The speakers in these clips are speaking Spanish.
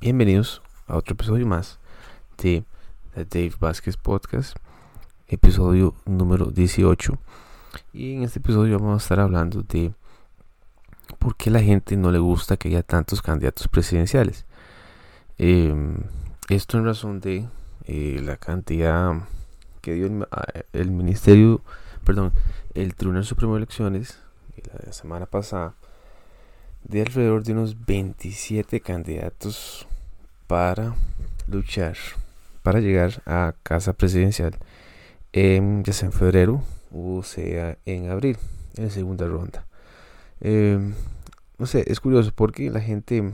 Bienvenidos a otro episodio más de The Dave Vázquez Podcast, episodio número 18. Y en este episodio vamos a estar hablando de por qué la gente no le gusta que haya tantos candidatos presidenciales. Em, esto en razón de eh, la cantidad que dio el, Ministerio, perdón, el Tribunal Supremo de Elecciones la semana pasada de alrededor de unos 27 candidatos para luchar, para llegar a casa presidencial, ya sea en febrero o sea en abril, en segunda ronda. Em, no sé, es curioso porque la gente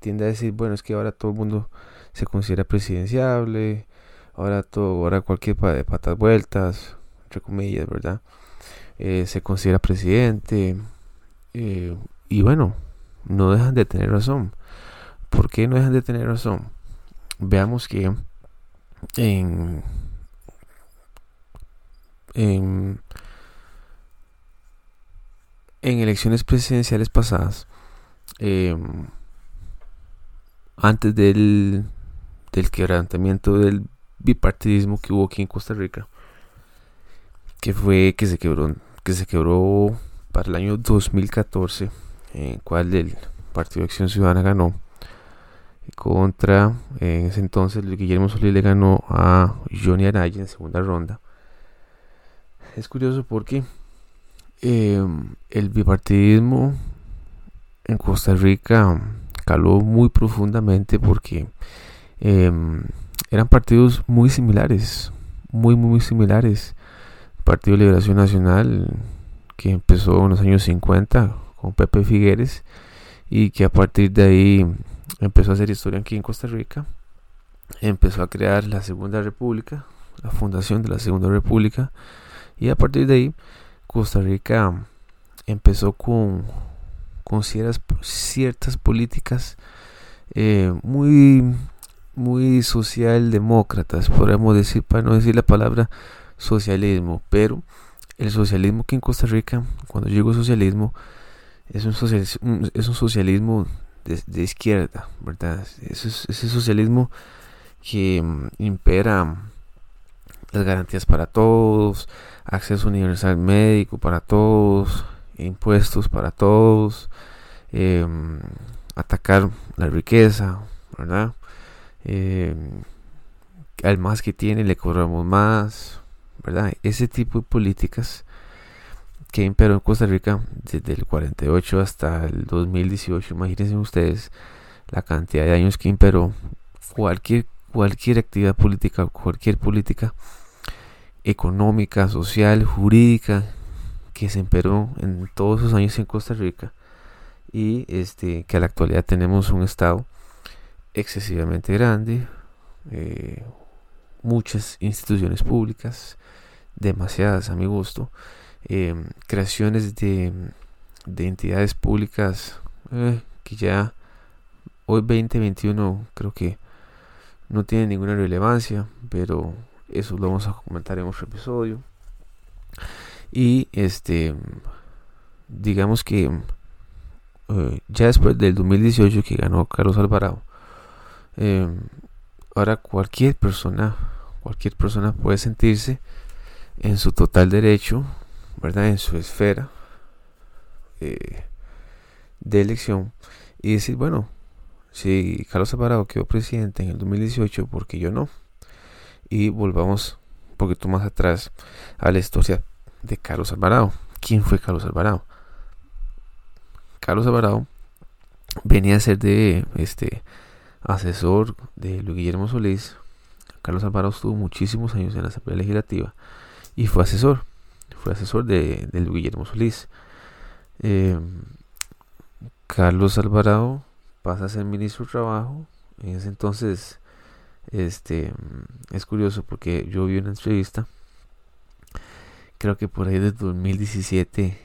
tiende a decir, bueno, es que ahora todo el mundo se considera presidenciable, ahora todo, ahora cualquier de patas vueltas, entre comillas, ¿verdad? Eh, se considera presidente, eh, y bueno, no dejan de tener razón. ¿Por qué no dejan de tener razón? Veamos que en, en, elecciones presidenciales pasadas, em, antes del, del quebrantamiento del bipartidismo que hubo aquí en Costa Rica, que fue que se quebró, que se quebró para el año 2014, en cual el Partido de Acción Ciudadana ganó contra, en ese entonces Guillermo Solís le ganó a Johnny Araya en segunda ronda. Es curioso porque em, el bipartidismo en Costa Rica caló muy profundamente porque em, eran partidos muy similares, muy, muy, muy similares. Partido de Liberación Nacional, que empezó en los años 50 con Pepe Figueres y que a partir de ahí empezó a hacer historia aquí en Costa Rica, empezó a crear la Segunda República, la fundación de la Segunda República y a partir de ahí Costa Rica empezó con, con ciertas, ciertas políticas eh, muy muy socialdemócratas, podríamos decir, para no decir la palabra socialismo, pero el socialismo que en Costa Rica, cuando llegó socialismo, es un socialismo de, izquierda, ¿verdad? Ese, socialismo que mm, impera las garantías para todos, acceso universal médico para todos, impuestos para todos, em, atacar la riqueza, ¿verdad? Eh, al más que tiene le cobramos más, ¿verdad? Ese tipo de políticas que imperó en Costa Rica desde el 48 hasta el 2018, imagínense ustedes la cantidad de años que imperó cualquier, cualquier actividad política, cualquier política económica, social, jurídica que se imperó en todos esos años en Costa Rica y este que a la actualidad tenemos un estado excesivamente grande, eh, muchas instituciones públicas, demasiadas a mi gusto, eh, creaciones de, de, entidades públicas eh, que ya hoy 2021 creo que no tiene ninguna relevancia, pero eso lo vamos a comentar en otro episodio. Y este, digamos que ya después del 2018 que ganó Carlos Alvarado, Em, ahora cualquier persona, cualquier persona puede sentirse en su total derecho, ¿verdad? En su esfera eh, de elección y decir, bueno, si Carlos Alvarado quedó presidente en el 2018, porque yo no? Y volvamos un poquito más atrás a la historia de Carlos Alvarado. ¿Quién fue Carlos Alvarado? Carlos Alvarado venía a ser de este asesor de Luis Guillermo Solís, Carlos Alvarado estuvo muchísimos años en la Asamblea Legislativa y fue asesor, fue asesor de, Luis Guillermo Solís. Eh, Carlos Alvarado pasa a ser ministro de Trabajo. En ese entonces, este, es curioso porque yo vi una entrevista, creo que por ahí de 2017,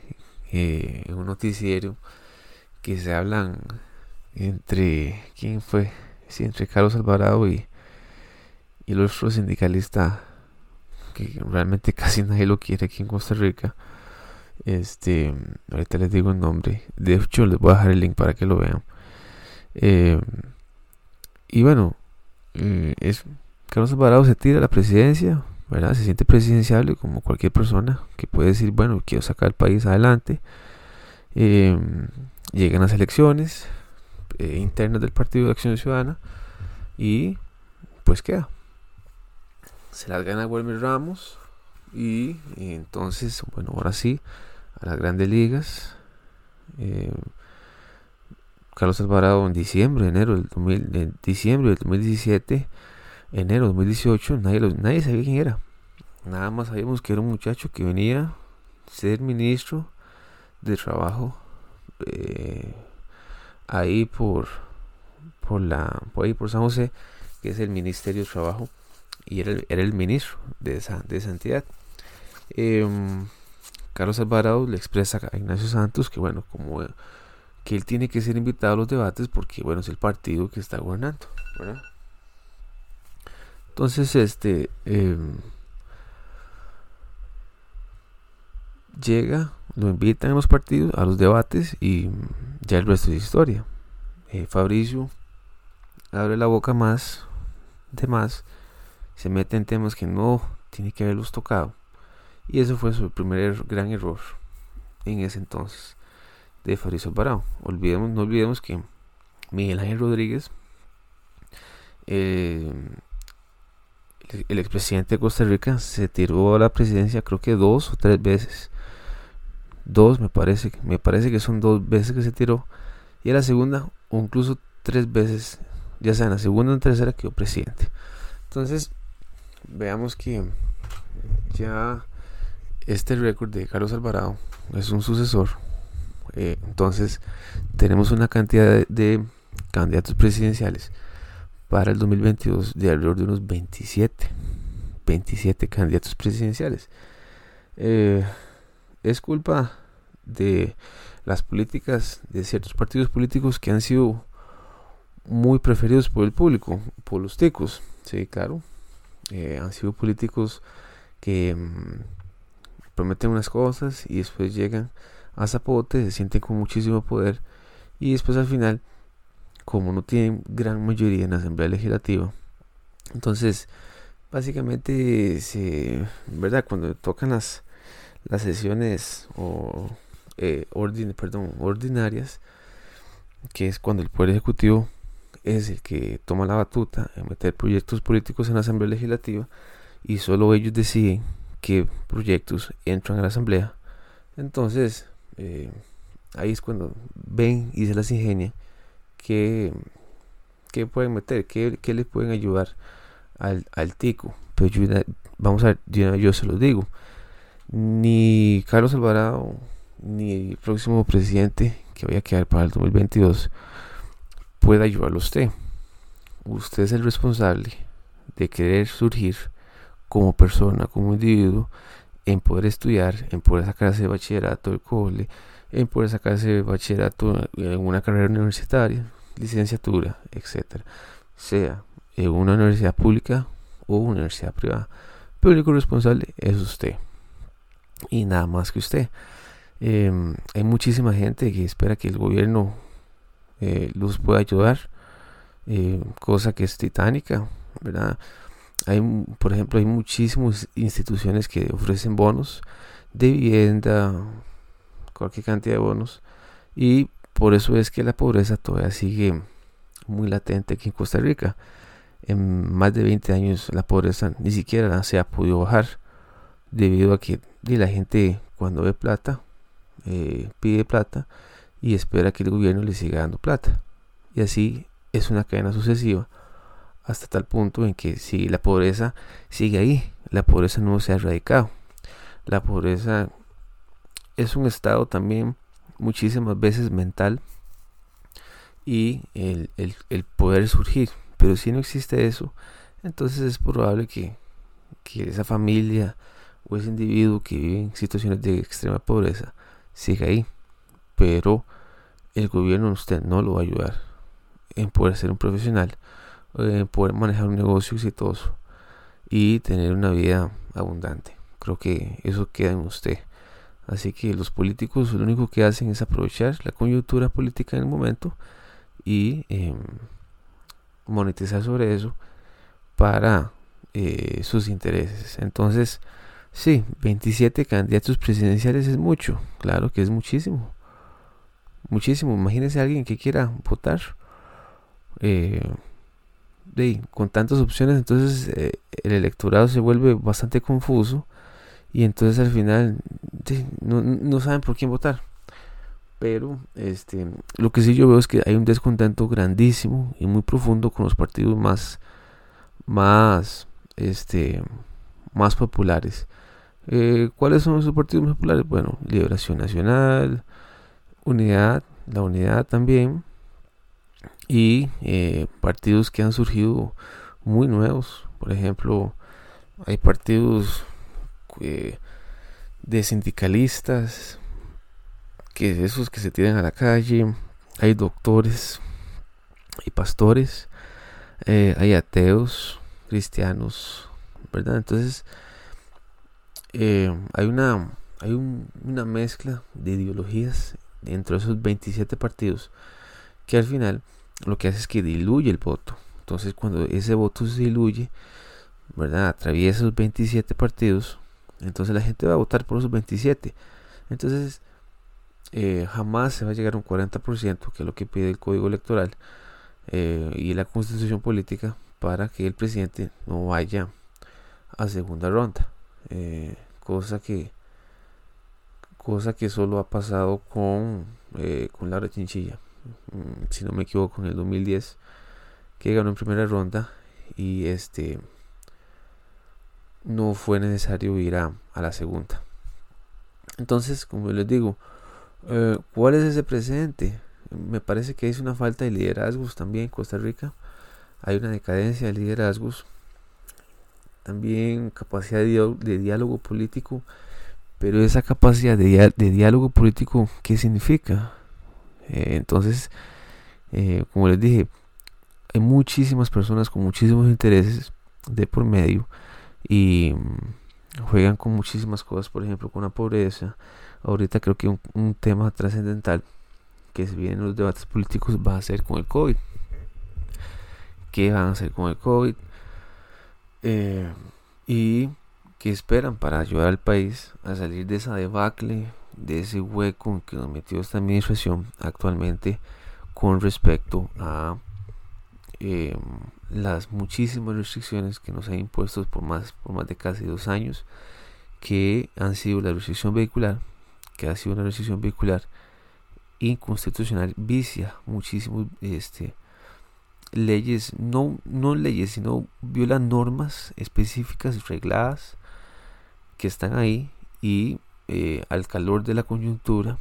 eh, en un noticiero, que se hablan entre, ¿quién fue? entre Carlos Alvarado y, y el otro sindicalista que realmente casi nadie lo quiere aquí en Costa Rica. Este, ahorita les digo el nombre. De hecho, les voy a dejar el link para que lo vean. Eh, y bueno, eh, es, Carlos Alvarado se tira a la presidencia, ¿verdad? Se siente presidenciable como cualquier persona que puede decir, bueno, quiero sacar el país adelante. Em, llegan las elecciones eh, internas del Partido de Acción Ciudadana y pues queda. Se las gana Wilmer Ramos y, entonces, bueno, ahora sí, a las grandes ligas. Em, Carlos Alvarado en diciembre, enero del 2000, diciembre del 2017 enero de 2018, nadie, nadie sabía quién era. Nada más sabíamos que era un muchacho que venía ser ministro de trabajo eh, ahí por, por, la, por ahí por San José, que es el Ministerio de Trabajo, y era el, era el ministro de esa, de esa entidad. Em, Carlos Alvarado le expresa a Ignacio Santos que bueno, como que él tiene que ser invitado a los debates porque bueno, es el partido que está gobernando. Entonces, este em, llega, lo invitan a los partidos, a los debates y ya el resto es historia. Eh, Fabricio abre la boca más, de más, se mete en temas que no tiene que haberlos tocado. Y eso fue su primer gran error en ese entonces de Fabricio Alvarado. Olvidemos, no olvidemos que Miguel Ángel Rodríguez eh, el expresidente de Costa Rica se tiró a la presidencia creo que dos o tres veces. Dos me parece, me parece que son dos veces que se tiró. Y a la segunda, o incluso tres veces, ya sea en la segunda o en tercera, quedó presidente. Entonces, veamos que ya este récord de Carlos Alvarado es un sucesor. Eh, entonces, tenemos una cantidad de candidatos presidenciales para el 2022 de alrededor de unos 27, 27 candidatos presidenciales. Eh, es culpa de las políticas de ciertos partidos políticos que han sido muy preferidos por el público, por los ticos, sí, claro. Eh, han sido políticos que mm, prometen unas cosas y después llegan a zapote, se sienten con muchísimo poder y después al final como no tienen gran mayoría en la Asamblea Legislativa, entonces básicamente se, ¿verdad? Cuando tocan las, las sesiones o eh, perdón, ordinarias, que es cuando el Poder Ejecutivo es el que toma la batuta en meter proyectos políticos en la Asamblea Legislativa y solo ellos deciden qué proyectos entran a la Asamblea. Entonces, eh, ahí es cuando ven y se las ingenian que, pueden meter, que, les pueden ayudar al, al tico. Pero vamos a ver, yo, se lo digo, ni Carlos Alvarado, ni el próximo presidente que vaya a quedar para el 2022 puede ayudarlo a usted. Usted es el responsable de querer surgir como persona, como individuo, en poder estudiar, en poder sacarse de bachillerato del cole, en poder sacarse bachillerato en una carrera universitaria, licenciatura, etcétera, sea en una universidad pública o una universidad privada. Pero el único responsable es usted y nada más que usted. Em, hay muchísima gente que espera que el gobierno eh, los pueda ayudar, eh, cosa que es titánica, ¿verdad? Hay, por ejemplo, hay muchísimas instituciones que ofrecen bonos de vivienda, cualquier cantidad de bonos y por eso es que la pobreza todavía sigue muy latente aquí en Costa Rica. En más de 20 años la pobreza ni siquiera se ha podido bajar debido a que la gente cuando ve plata eh, pide plata y espera que el gobierno le siga dando plata. Y así es una cadena sucesiva hasta tal punto en que si la pobreza sigue ahí, la pobreza no se ha erradicado. La pobreza es un estado también muchísimas veces mental y el, poder surgir. Pero si no existe eso, entonces es probable que, esa familia o ese individuo que vive en situaciones de extrema pobreza siga ahí. Pero el gobierno usted no lo va a ayudar en poder ser un profesional, en poder manejar un negocio exitoso y tener una vida abundante. Creo que eso queda en usted. Así que los políticos lo único que hacen es aprovechar la coyuntura política en el momento y em, monetizar sobre eso para eh, sus intereses. Entonces, sí, 27 candidatos presidenciales es mucho, claro que es muchísimo. Muchísimo. Imagínese a alguien que quiera votar. Eh, con tantas opciones, entonces eh, el electorado se vuelve bastante confuso y entonces al final no, no, saben por quién votar. Pero este, lo que sí yo veo es que hay un descontento grandísimo y muy profundo con los partidos más, más, este, más populares. Eh, ¿Cuáles son esos partidos más populares? Bueno, Liberación Nacional, Unidad, la Unidad también, y eh, partidos que han surgido muy nuevos. Por ejemplo, hay partidos eh, de sindicalistas, que esos que se tiran a la calle, hay doctores y pastores, eh, hay ateos, cristianos, ¿verdad? Entonces, hay una hay una mezcla de ideologías dentro de esos 27 partidos que al final lo que hace es que diluye el voto. Entonces cuando ese voto se diluye, ¿verdad? Atraviesa esos 27 partidos, entonces la gente va a votar por esos 27. Entonces eh, jamás se va a llegar a un 40%, que es lo que pide el código electoral eh, y la constitución política, para que el presidente no vaya a segunda ronda. Eh, cosa que cosa que solo ha pasado con, con Laura Chinchilla. Mm, si no me equivoco, en el 2010, que ganó en primera ronda y este no fue necesario ir a, la segunda. Entonces, como les digo, eh, ¿cuál es ese presente? Me parece que es una falta de liderazgos también en Costa Rica. Hay una decadencia de liderazgos. También capacidad de, diálogo político. Pero esa capacidad de, diálogo político, ¿qué significa? Eh, entonces, eh, como les dije, hay muchísimas personas con muchísimos intereses de por medio y mm, juegan con muchísimas cosas, por ejemplo, con la pobreza. Ahorita creo que un, tema trascendental que se viene en los debates políticos va a ser con el COVID. ¿Qué van a hacer con el COVID? Eh, y qué esperan para ayudar al país a salir de esa debacle de ese hueco en que nos metió esta administración actualmente con respecto a em, las muchísimas restricciones que nos han impuesto por más, por más de casi dos años, que han sido la restricción vehicular, que ha sido una restricción vehicular inconstitucional, vicia muchísimos este, leyes, no, no leyes, sino viola normas específicas, regladas, que están ahí y eh, al calor de la coyuntura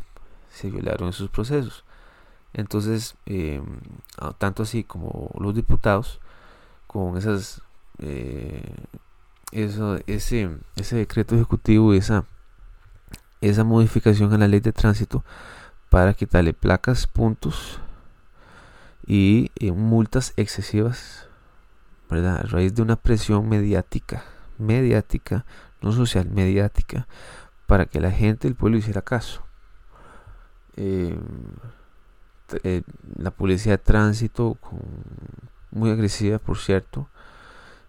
se violaron esos procesos. Entonces, eh, tanto así como los diputados, con esas, eh, ese, ese decreto ejecutivo, esa, esa modificación a la ley de tránsito para quitarle placas, puntos y multas excesivas, ¿verdad? A raíz de una presión mediática, mediática, no social, mediática, para que la gente del pueblo hiciera caso. Em, eh, la policía de tránsito, muy agresiva por cierto,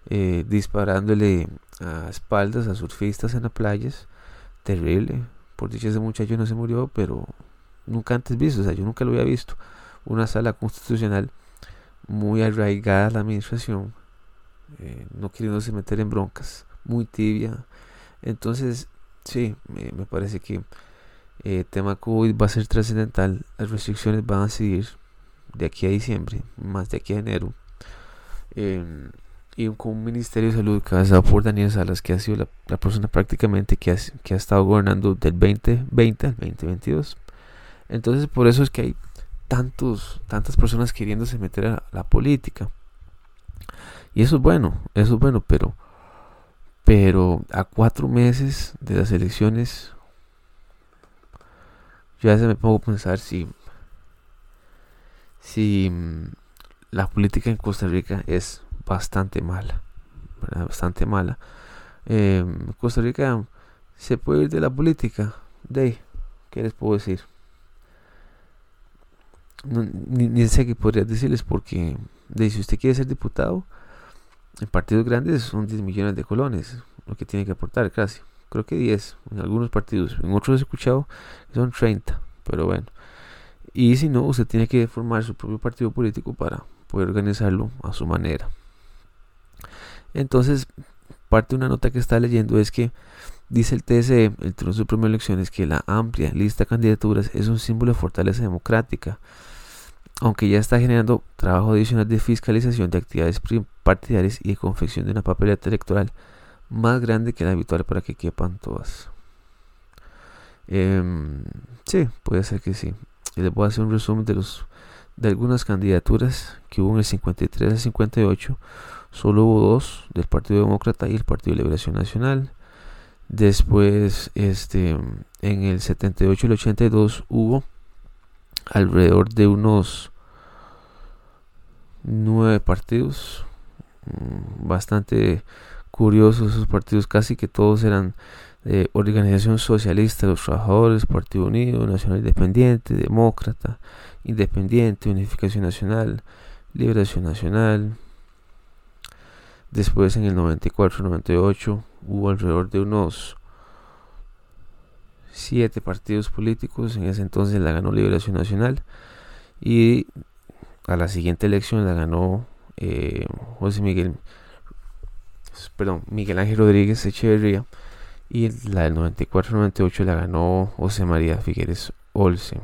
eh, disparándole a espaldas a surfistas en las playas, terrible. Por dicha ese muchacho no se murió, pero nunca antes visto, o sea, yo nunca lo había visto. Una sala constitucional muy arraigada a la administración, eh, no queriéndose meter en broncas, muy tibia. Entonces, Sí, me, parece que el eh, tema COVID va a ser trascendental. Las restricciones van a seguir de aquí a diciembre, más de aquí a enero. Em, y con un Ministerio de Salud cabezado por Daniel Salas, que ha sido la, persona prácticamente que ha, que ha estado gobernando del 2020 al 2022. Entonces, por eso es que hay tantos, tantas personas queriéndose meter a la política. Y eso es bueno, eso es bueno, pero pero a cuatro meses de las elecciones, ya se me pongo a pensar si, si mm, la política en Costa Rica es bastante mala, bastante mala. Em, Costa Rica se puede ir de la política, de, ¿qué les puedo decir? ni, sé qué podría decirles porque de si usted quiere ser diputado, en partidos grandes son 10 millones de colones, lo que tiene que aportar casi. Creo que 10 en algunos partidos, en otros he escuchado que son 30, pero bueno. Y si no, usted tiene que formar su propio partido político para poder organizarlo a su manera. Entonces, parte de una nota que está leyendo es que dice el TSE, el Tribunal Supremo de Elecciones, que la amplia lista de candidaturas es un símbolo de fortaleza democrática, aunque ya está generando trabajo adicional de fiscalización de actividades partidarias y de confección de una papeleta electoral más grande que la habitual para que quepan todas. Em, sí, puede ser que sí. les voy a hacer un resumen de los de algunas candidaturas que hubo en el 53 al 58 solo hubo dos del Partido Demócrata y el Partido de Liberación Nacional. Después, este, en el 78 y el 82 hubo alrededor de unos nueve partidos, mm, bastante curiosos esos partidos, casi que todos eran de Organización Socialista los Trabajadores, Partido Unido, Nacional Independiente, Demócrata, Independiente, Unificación Nacional, Liberación Nacional, Después en el 94-98 hubo alrededor de unos siete partidos políticos. En ese entonces la ganó Liberación Nacional. Y a la siguiente elección la ganó eh, José Miguel, perdón, Miguel Ángel Rodríguez Echeverría. Y la del 94-98 la ganó José María Figueres Olsen.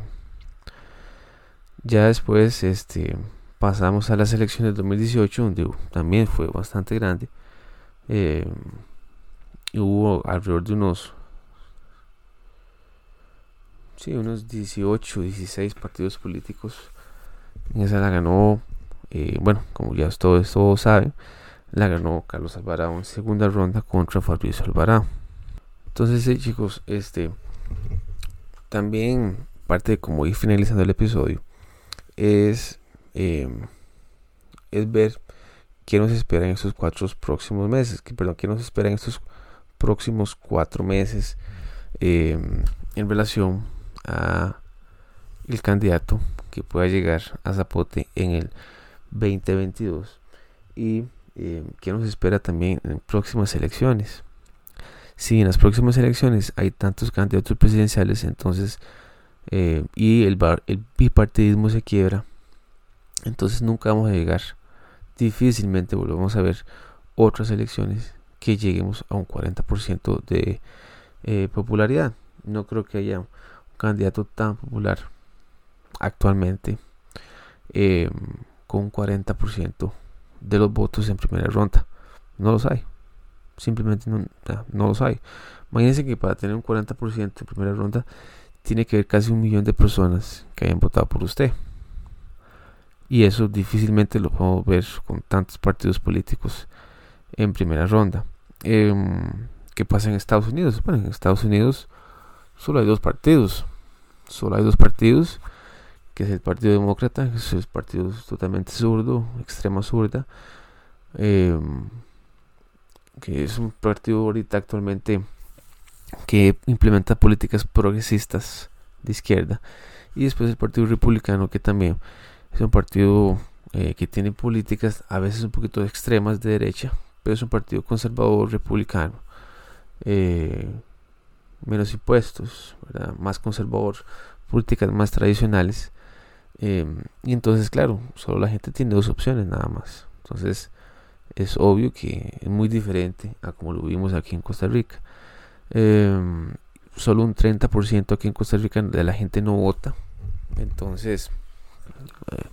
Ya después, este, pasamos a las elecciones de 2018, donde también fue bastante grande. Eh, hubo alrededor de unos, sí, unos 18, 16 partidos políticos. Esa la ganó, eh, bueno, como ya todos, todos saben, la ganó Carlos Alvarado en segunda ronda contra Fabrizio Alvarado. Entonces, chicos, este también parte de como ir finalizando el episodio es Em, es ver qué nos espera en estos cuatro próximos meses, que, perdón, qué nos espera en estos próximos cuatro meses em, en relación a el candidato que pueda llegar a Zapote en el 2022 y em, qué nos espera también en próximas elecciones. Si en las próximas elecciones hay tantos candidatos presidenciales, entonces y el, el bipartidismo se quiebra, entonces nunca vamos a llegar. Difícilmente volvemos a ver otras elecciones que lleguemos a un 40% de eh, popularidad. No creo que haya candidato tan popular actualmente eh, con un 40% de los votos en primera ronda. No los hay. Simplemente no, no los hay. Imagínense que para tener un 40% en primera ronda tiene que haber casi un millón de personas que hayan votado por usted. Y eso difícilmente lo podemos ver con tantos partidos políticos en primera ronda. Em, ¿Qué pasa en Estados Unidos? Bueno, en Estados Unidos solo hay dos partidos. Solo hay dos partidos, que es el Partido Demócrata, que es el partido totalmente zurdo, extrema zurda, em, que es un partido ahorita actualmente que implementa políticas progresistas de izquierda. Y después el Partido Republicano, que también es un partido eh, que tiene políticas a veces un poquito extremas de derecha, pero es un partido conservador republicano. Eh, menos impuestos, más conservador, políticas más tradicionales. Em, y entonces, claro, solo la gente tiene dos opciones nada más. Entonces, es obvio que es muy diferente a como lo vimos aquí en Costa Rica. Em, solo un 30% aquí en Costa Rica de la gente no vota. Entonces, eh,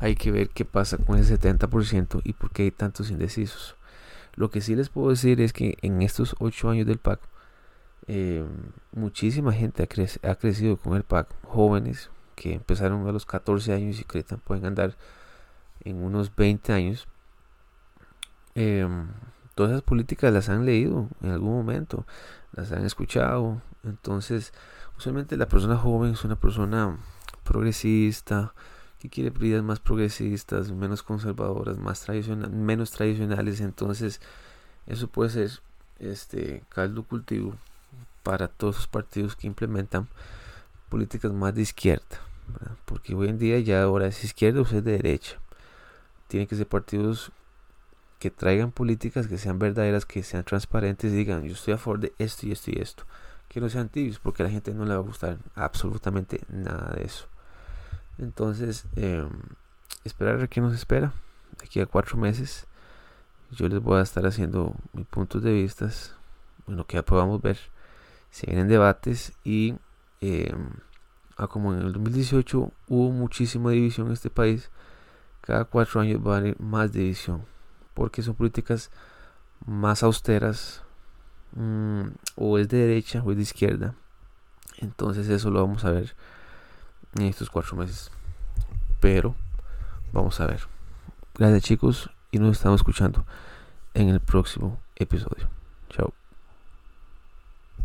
hay que ver qué pasa con ese 70% y por qué hay tantos indecisos. Lo que sí les puedo decir es que en estos 8 años del PAC, eh, muchísima gente ha, crecido con el PAC. Jóvenes que empezaron a los 14 años y que pueden andar en unos 20 años. Em, todas esas políticas las han leído en algún momento, las han escuchado. Entonces, usualmente la persona joven es una persona progresista, que quiere prioridades más progresistas, menos conservadoras, más tradicionales, menos tradicionales, entonces eso puede ser este caldo cultivo para todos los partidos que implementan políticas más de izquierda, porque hoy en día ya ahora es izquierda o es de derecha, tienen que ser partidos que traigan políticas que sean verdaderas, que sean transparentes y digan, yo estoy a favor de esto y esto y esto. Que no sean tibios, porque a la gente no le va a gustar absolutamente nada de eso. Entonces, eh, esperar a ver qué nos espera. Aquí a cuatro meses, yo les voy a estar haciendo mis puntos de vista. Bueno, que ya podamos ver. Si vienen debates y eh, como en el 2018 hubo muchísima división en este país, cada cuatro años va a haber más división porque son políticas más austeras mm, o es de derecha o es de izquierda. Entonces eso lo vamos a ver en estos cuatro meses. Pero vamos a ver. Gracias chicos y nos estamos escuchando en el próximo episodio. Chao